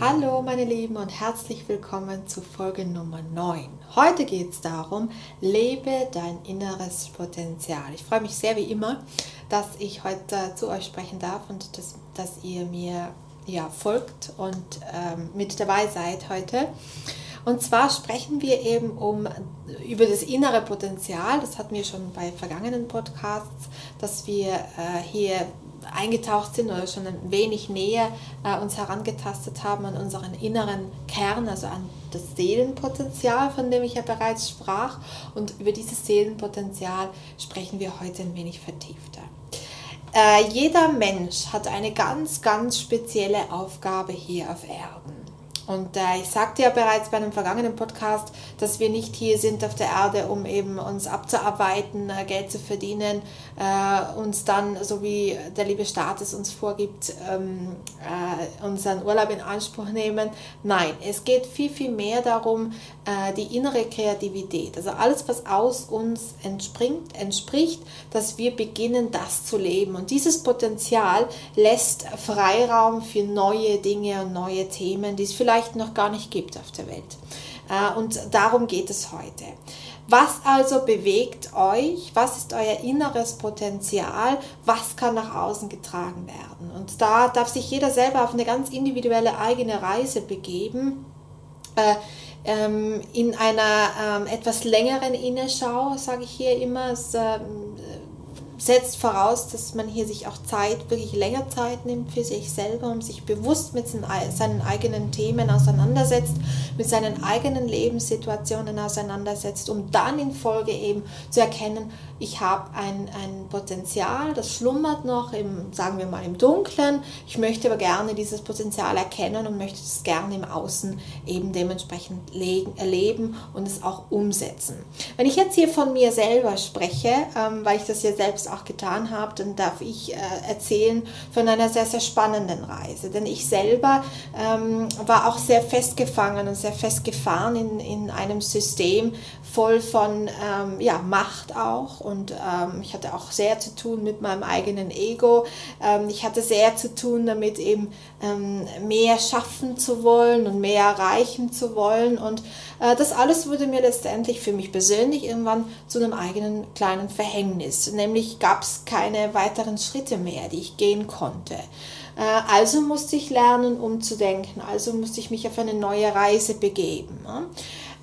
Hallo meine Lieben und herzlich willkommen zu Folge Nummer 9. Heute geht es darum, lebe dein inneres Potenzial. Ich freue mich sehr wie immer, dass ich heute zu euch sprechen darf und dass, dass ihr mir ja, folgt und ähm, mit dabei seid heute. Und zwar sprechen wir eben um, über das innere Potenzial. Das hatten wir schon bei vergangenen Podcasts, dass wir äh, hier eingetaucht sind oder schon ein wenig näher äh, uns herangetastet haben an unseren inneren Kern, also an das Seelenpotenzial, von dem ich ja bereits sprach. Und über dieses Seelenpotenzial sprechen wir heute ein wenig vertiefter. Äh, jeder Mensch hat eine ganz, ganz spezielle Aufgabe hier auf Erden. Und äh, ich sagte ja bereits bei einem vergangenen Podcast, dass wir nicht hier sind auf der Erde, um eben uns abzuarbeiten, äh, Geld zu verdienen, äh, uns dann, so wie der liebe Staat es uns vorgibt, ähm, äh, unseren Urlaub in Anspruch nehmen. Nein, es geht viel, viel mehr darum, äh, die innere Kreativität, also alles, was aus uns entspringt, entspricht, dass wir beginnen, das zu leben. Und dieses Potenzial lässt Freiraum für neue Dinge und neue Themen, die es vielleicht vielleicht noch gar nicht gibt auf der Welt. Äh, und darum geht es heute. Was also bewegt euch? Was ist euer inneres Potenzial? Was kann nach außen getragen werden? Und da darf sich jeder selber auf eine ganz individuelle eigene Reise begeben. Äh, ähm, in einer ähm, etwas längeren Innenschau, sage ich hier immer, es, äh, setzt voraus, dass man hier sich auch Zeit, wirklich länger Zeit nimmt für sich selber, um sich bewusst mit seinen eigenen Themen auseinandersetzt, mit seinen eigenen Lebenssituationen auseinandersetzt, um dann in Folge eben zu erkennen, ich habe ein, ein Potenzial, das schlummert noch im, sagen wir mal, im Dunkeln. Ich möchte aber gerne dieses Potenzial erkennen und möchte es gerne im Außen eben dementsprechend legen, erleben und es auch umsetzen. Wenn ich jetzt hier von mir selber spreche, ähm, weil ich das ja selbst auch getan habe, dann darf ich äh, erzählen von einer sehr, sehr spannenden Reise. Denn ich selber ähm, war auch sehr festgefangen und sehr festgefahren in, in einem System voll von ähm, ja, Macht auch und ähm, ich hatte auch sehr zu tun mit meinem eigenen Ego. Ähm, ich hatte sehr zu tun damit, eben ähm, mehr schaffen zu wollen und mehr erreichen zu wollen. Und äh, das alles wurde mir letztendlich für mich persönlich irgendwann zu einem eigenen kleinen Verhängnis. Nämlich gab es keine weiteren Schritte mehr, die ich gehen konnte. Äh, also musste ich lernen, umzudenken. Also musste ich mich auf eine neue Reise begeben. Ne?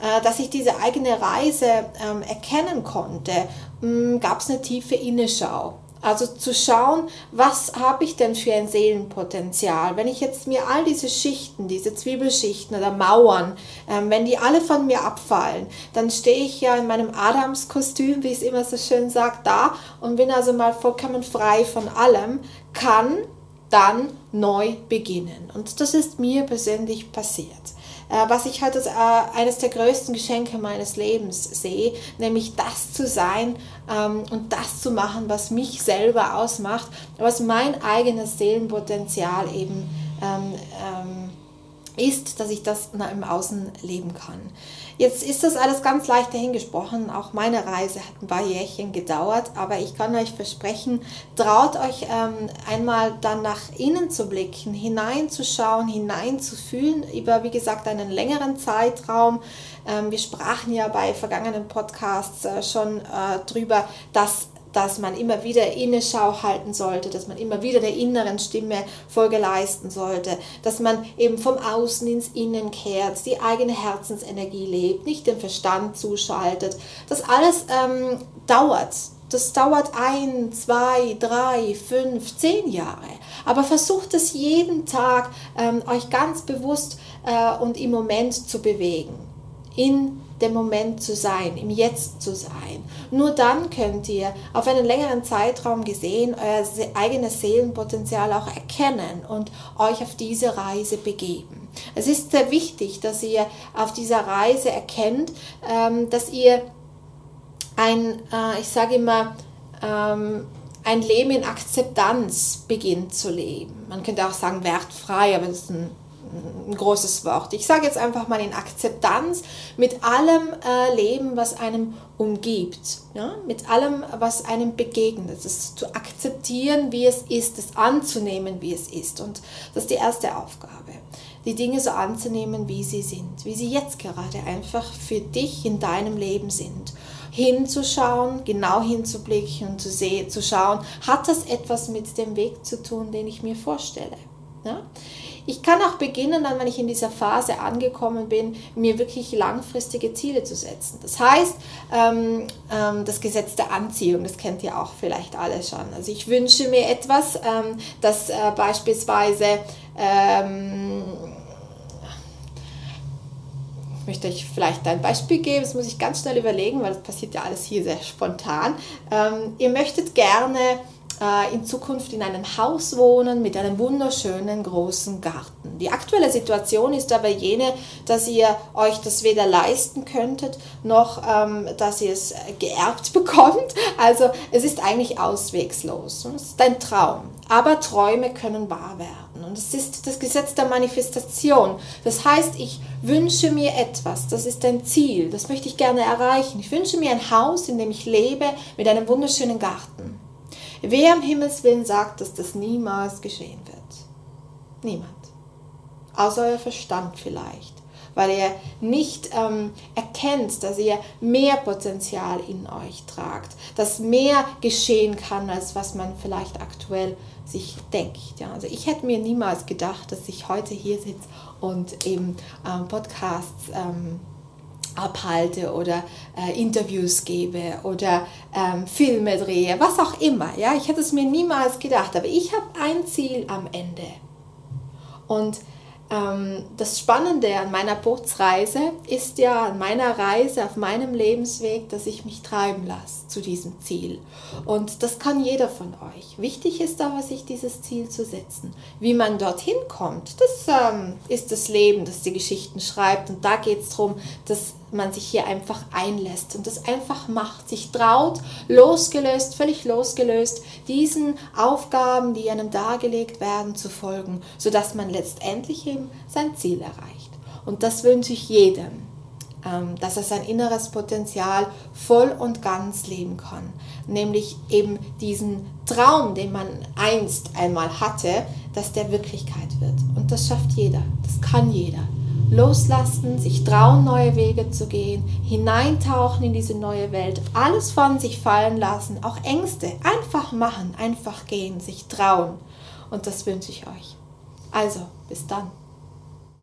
Äh, dass ich diese eigene Reise ähm, erkennen konnte, hm, gab es eine tiefe Innenschau. Also zu schauen, was habe ich denn für ein Seelenpotenzial? Wenn ich jetzt mir all diese Schichten, diese Zwiebelschichten oder Mauern, ähm, wenn die alle von mir abfallen, dann stehe ich ja in meinem Adamskostüm, wie es immer so schön sagt, da und bin also mal vollkommen frei von allem, kann dann neu beginnen. Und das ist mir persönlich passiert. Äh, was ich halt als äh, eines der größten Geschenke meines Lebens sehe, nämlich das zu sein ähm, und das zu machen, was mich selber ausmacht, was mein eigenes Seelenpotenzial eben ähm, ähm, ist, dass ich das im Außen leben kann. Jetzt ist das alles ganz leicht dahingesprochen. Auch meine Reise hat ein paar Jährchen gedauert, aber ich kann euch versprechen, traut euch ähm, einmal dann nach innen zu blicken, hineinzuschauen, hineinzufühlen über, wie gesagt, einen längeren Zeitraum. Ähm, wir sprachen ja bei vergangenen Podcasts äh, schon äh, drüber, dass dass man immer wieder Innenschau halten sollte, dass man immer wieder der inneren Stimme Folge leisten sollte, dass man eben vom Außen ins Innen kehrt, die eigene Herzensenergie lebt, nicht den Verstand zuschaltet. Das alles ähm, dauert. Das dauert ein, zwei, drei, fünf, zehn Jahre. Aber versucht es jeden Tag ähm, euch ganz bewusst äh, und im Moment zu bewegen. In dem Moment zu sein, im Jetzt zu sein. Nur dann könnt ihr auf einen längeren Zeitraum gesehen euer eigenes Seelenpotenzial auch erkennen und euch auf diese Reise begeben. Es ist sehr wichtig, dass ihr auf dieser Reise erkennt, ähm, dass ihr ein, äh, ich sage immer, ähm, ein Leben in Akzeptanz beginnt zu leben. Man könnte auch sagen wertfrei, aber das ist ein ein großes Wort. Ich sage jetzt einfach mal in Akzeptanz mit allem äh, Leben, was einem umgibt, ja? mit allem, was einem begegnet, es zu akzeptieren, wie es ist, es anzunehmen, wie es ist. Und das ist die erste Aufgabe, die Dinge so anzunehmen, wie sie sind, wie sie jetzt gerade einfach für dich in deinem Leben sind. Hinzuschauen, genau hinzublicken und zu, sehen, zu schauen, hat das etwas mit dem Weg zu tun, den ich mir vorstelle. Ja? Ich kann auch beginnen, dann, wenn ich in dieser Phase angekommen bin, mir wirklich langfristige Ziele zu setzen. Das heißt, ähm, ähm, das Gesetz der Anziehung, das kennt ihr auch vielleicht alle schon. Also ich wünsche mir etwas, ähm, das äh, beispielsweise ähm, ich möchte euch vielleicht ein Beispiel geben, das muss ich ganz schnell überlegen, weil das passiert ja alles hier sehr spontan. Ähm, ihr möchtet gerne äh, in Zukunft in einem Haus wohnen mit einem wunderschönen großen Garten. Die aktuelle Situation ist aber jene, dass ihr euch das weder leisten könntet, noch ähm, dass ihr es geerbt bekommt. Also es ist eigentlich auswegslos. Es ist ein Traum. Aber Träume können wahr werden. Und es ist das Gesetz der Manifestation. Das heißt, ich wünsche mir etwas, das ist ein Ziel, das möchte ich gerne erreichen. Ich wünsche mir ein Haus, in dem ich lebe, mit einem wunderschönen Garten. Wer am Himmelswillen sagt, dass das niemals geschehen wird? Niemand. Außer euer Verstand vielleicht, weil ihr nicht ähm, erkennt, dass ihr mehr Potenzial in euch tragt, dass mehr geschehen kann, als was man vielleicht aktuell sich denkt. Ja, also ich hätte mir niemals gedacht, dass ich heute hier sitze und eben ähm, Podcasts ähm, abhalte oder äh, Interviews gebe oder ähm, Filme drehe, was auch immer. Ja, ich hätte es mir niemals gedacht, aber ich habe ein Ziel am Ende. Und ähm, das Spannende an meiner Bootsreise ist ja an meiner Reise auf meinem Lebensweg, dass ich mich treiben lasse zu diesem Ziel. Und das kann jeder von euch. Wichtig ist aber, sich dieses Ziel zu setzen. Wie man dorthin kommt, das ähm, ist das Leben, das die Geschichten schreibt. Und da geht es darum, dass man sich hier einfach einlässt und das einfach macht, sich traut, losgelöst, völlig losgelöst, diesen Aufgaben, die einem dargelegt werden, zu folgen, sodass man letztendlich eben sein Ziel erreicht. Und das wünsche ich jedem, ähm, dass er sein inneres Potenzial voll und ganz leben kann. Nämlich eben diesen Traum, den man einst einmal hatte, dass der Wirklichkeit wird. Und das schafft jeder, das kann jeder loslassen, sich trauen, neue Wege zu gehen, hineintauchen in diese neue Welt, alles von sich fallen lassen, auch Ängste einfach machen, einfach gehen, sich trauen. Und das wünsche ich euch. Also, bis dann.